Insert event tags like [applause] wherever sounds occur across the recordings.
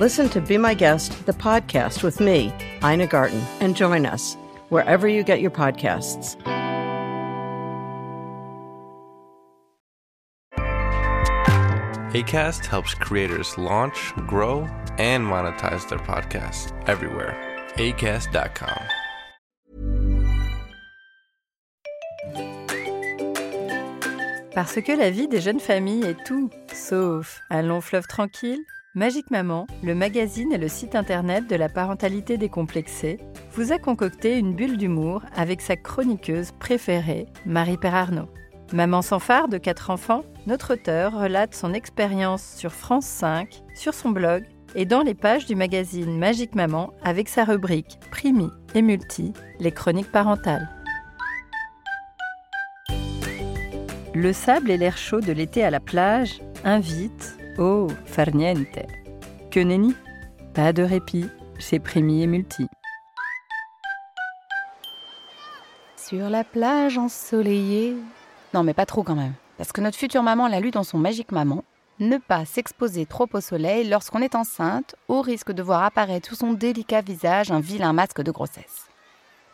Listen to Be My Guest, the podcast with me, Ina Garten, and join us wherever you get your podcasts. ACAST helps creators launch, grow, and monetize their podcasts everywhere. ACAST.com. Parce que la vie des jeunes familles est tout, sauf un long fleuve tranquille, Magique Maman, le magazine et le site internet de la parentalité décomplexée, vous a concocté une bulle d'humour avec sa chroniqueuse préférée, Marie-Père Arnaud. Maman sans phare de quatre enfants, notre auteur relate son expérience sur France 5, sur son blog et dans les pages du magazine Magique Maman avec sa rubrique Primi et Multi, les chroniques parentales. Le sable et l'air chaud de l'été à la plage invitent au farniente. Que nenni Pas de répit chez Primi et Multi. Sur la plage ensoleillée, non, mais pas trop quand même. Parce que notre future maman l'a lu dans son Magique Maman. Ne pas s'exposer trop au soleil lorsqu'on est enceinte, au risque de voir apparaître sous son délicat visage un vilain masque de grossesse.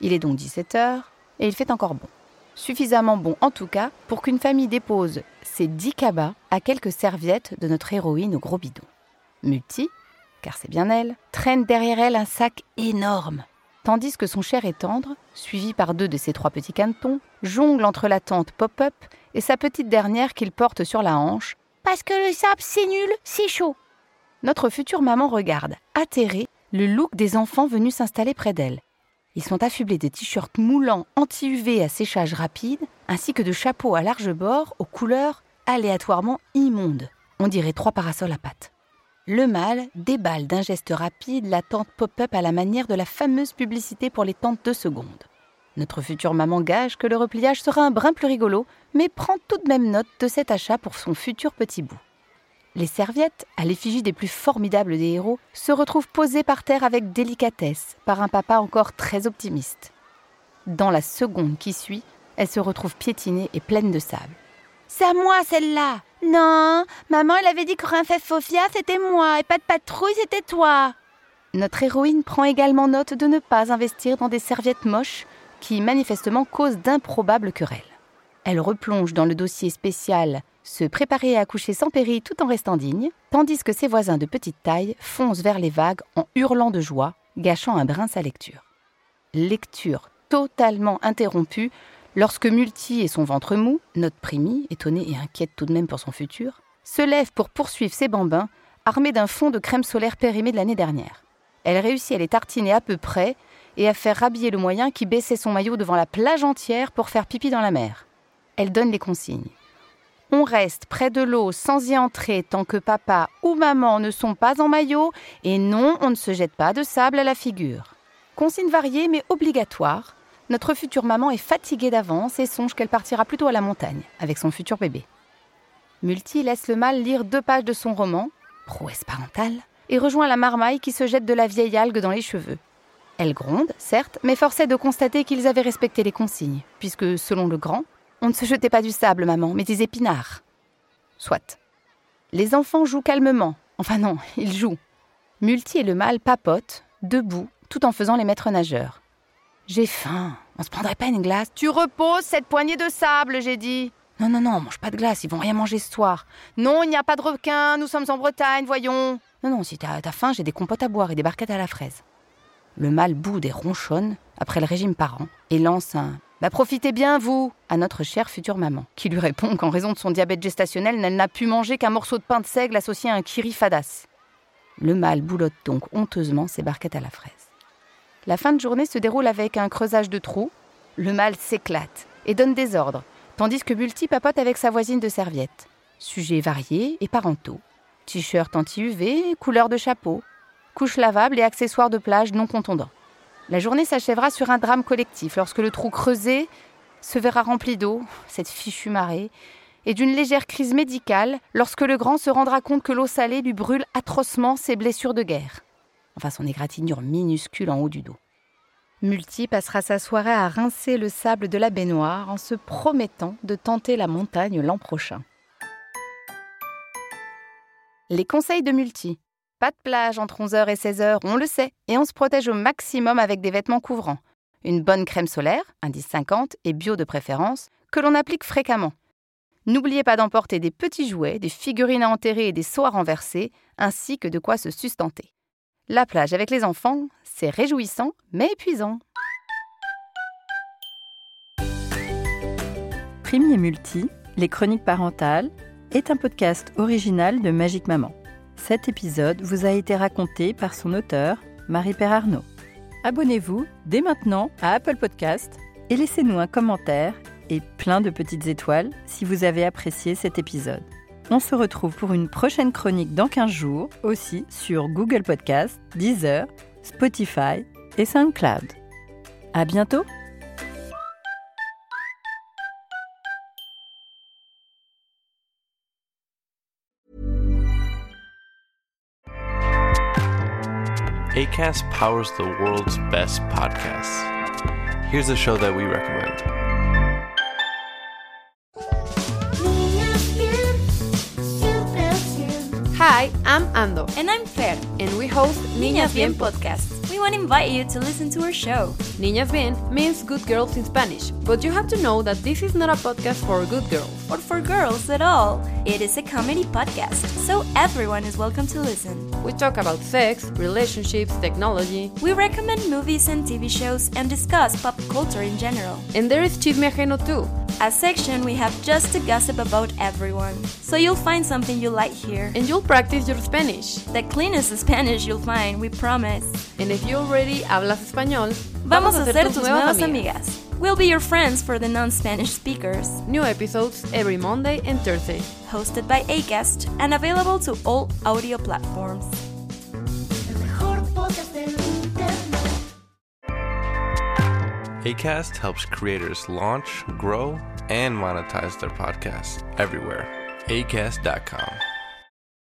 Il est donc 17h et il fait encore bon. Suffisamment bon en tout cas pour qu'une famille dépose ses 10 cabas à quelques serviettes de notre héroïne au gros bidon. Multi, car c'est bien elle, traîne derrière elle un sac énorme tandis que son cher et tendre, suivi par deux de ses trois petits canetons, jongle entre la tente pop-up et sa petite dernière qu'il porte sur la hanche, parce que le sable c'est nul, c'est chaud. Notre future maman regarde, atterrée, le look des enfants venus s'installer près d'elle. Ils sont affublés de t-shirts moulants anti-UV à séchage rapide, ainsi que de chapeaux à large bord aux couleurs aléatoirement immondes. On dirait trois parasols à pattes. Le mâle déballe d'un geste rapide la tente pop-up à la manière de la fameuse publicité pour les tentes de seconde. Notre future maman gage que le repliage sera un brin plus rigolo, mais prend tout de même note de cet achat pour son futur petit bout. Les serviettes, à l'effigie des plus formidables des héros, se retrouvent posées par terre avec délicatesse par un papa encore très optimiste. Dans la seconde qui suit, elles se retrouvent piétinées et pleines de sable. C'est à moi celle-là non, maman, elle avait dit que fait Fofia, c'était moi, et pas de patrouille, c'était toi. Notre héroïne prend également note de ne pas investir dans des serviettes moches qui manifestement causent d'improbables querelles. Elle replonge dans le dossier spécial se préparer à accoucher sans péril tout en restant digne, tandis que ses voisins de petite taille foncent vers les vagues en hurlant de joie, gâchant un brin sa lecture. Lecture totalement interrompue Lorsque Multi et son ventre mou, notre Primi, étonnée et inquiète tout de même pour son futur, se lève pour poursuivre ses bambins, armés d'un fond de crème solaire périmé de l'année dernière. Elle réussit à les tartiner à peu près et à faire rhabiller le moyen qui baissait son maillot devant la plage entière pour faire pipi dans la mer. Elle donne les consignes. On reste près de l'eau sans y entrer tant que papa ou maman ne sont pas en maillot et non, on ne se jette pas de sable à la figure. Consignes variées mais obligatoires notre future maman est fatiguée d'avance et songe qu'elle partira plutôt à la montagne avec son futur bébé. Multi laisse le mâle lire deux pages de son roman, Prouesse parentale, et rejoint la marmaille qui se jette de la vieille algue dans les cheveux. Elle gronde, certes, mais forçait de constater qu'ils avaient respecté les consignes, puisque, selon le grand, on ne se jetait pas du sable, maman, mais des épinards. Soit. Les enfants jouent calmement. Enfin non, [laughs] ils jouent. Multi et le mâle papotent, debout, tout en faisant les maîtres nageurs. J'ai faim. On se prendrait pas une glace Tu reposes cette poignée de sable, j'ai dit. Non, non, non, on mange pas de glace, ils vont rien manger ce soir. Non, il n'y a pas de requin, nous sommes en Bretagne, voyons. Non, non, si t'as faim, j'ai des compotes à boire et des barquettes à la fraise. Le mâle boude et ronchonne, après le régime parent, et lance un Bah profitez bien, vous à notre chère future maman, qui lui répond qu'en raison de son diabète gestationnel, elle n'a pu manger qu'un morceau de pain de seigle associé à un kiri fadas. Le mâle boulotte donc honteusement ses barquettes à la fraise. La fin de journée se déroule avec un creusage de trous. Le mâle s'éclate et donne des ordres, tandis que Multi papote avec sa voisine de serviette. Sujets variés et parentaux. T-shirt anti-UV, couleur de chapeau. couches lavables et accessoires de plage non contondants. La journée s'achèvera sur un drame collectif lorsque le trou creusé se verra rempli d'eau, cette fichue marée, et d'une légère crise médicale lorsque le grand se rendra compte que l'eau salée lui brûle atrocement ses blessures de guerre. Enfin, son égratignure minuscule en haut du dos. Multi passera sa soirée à rincer le sable de la baignoire en se promettant de tenter la montagne l'an prochain. Les conseils de Multi. Pas de plage entre 11h et 16h, on le sait, et on se protège au maximum avec des vêtements couvrants. Une bonne crème solaire, indice 50 et bio de préférence, que l'on applique fréquemment. N'oubliez pas d'emporter des petits jouets, des figurines à enterrer et des seaux à ainsi que de quoi se sustenter. La plage avec les enfants, c'est réjouissant mais épuisant. Premier Multi, les chroniques parentales, est un podcast original de Magique Maman. Cet épisode vous a été raconté par son auteur, Marie-Père Arnaud. Abonnez-vous dès maintenant à Apple Podcast et laissez-nous un commentaire et plein de petites étoiles si vous avez apprécié cet épisode. On se retrouve pour une prochaine chronique dans 15 jours, aussi sur Google Podcast, Deezer, Spotify et SoundCloud. À bientôt! ACAST powers the world's best podcasts. Here's a show that we recommend. Hi, I'm Ando, And I'm Fer. and we host Niñas Bien podcast. We want to invite you to listen to our show. Niñas Bien means good girls in Spanish, but you have to know that this is not a podcast for good girls. Or for girls at all. It is a comedy podcast, so everyone is welcome to listen. We talk about sex, relationships, technology, We recommend movies and TV shows and discuss pop culture in general. and there is Chisme Ajeno too. A section we have just to gossip about everyone. So you'll find something you like here. And you'll practice your Spanish. The cleanest Spanish you'll find, we promise. And if you already hablas español, Vamos a ser tus nuevas amigas. We'll be your friends for the non-Spanish speakers. New episodes every Monday and Thursday. Hosted by Acast and available to all audio platforms. ACAST helps creators launch, grow, and monetize their podcasts everywhere. ACAST.com.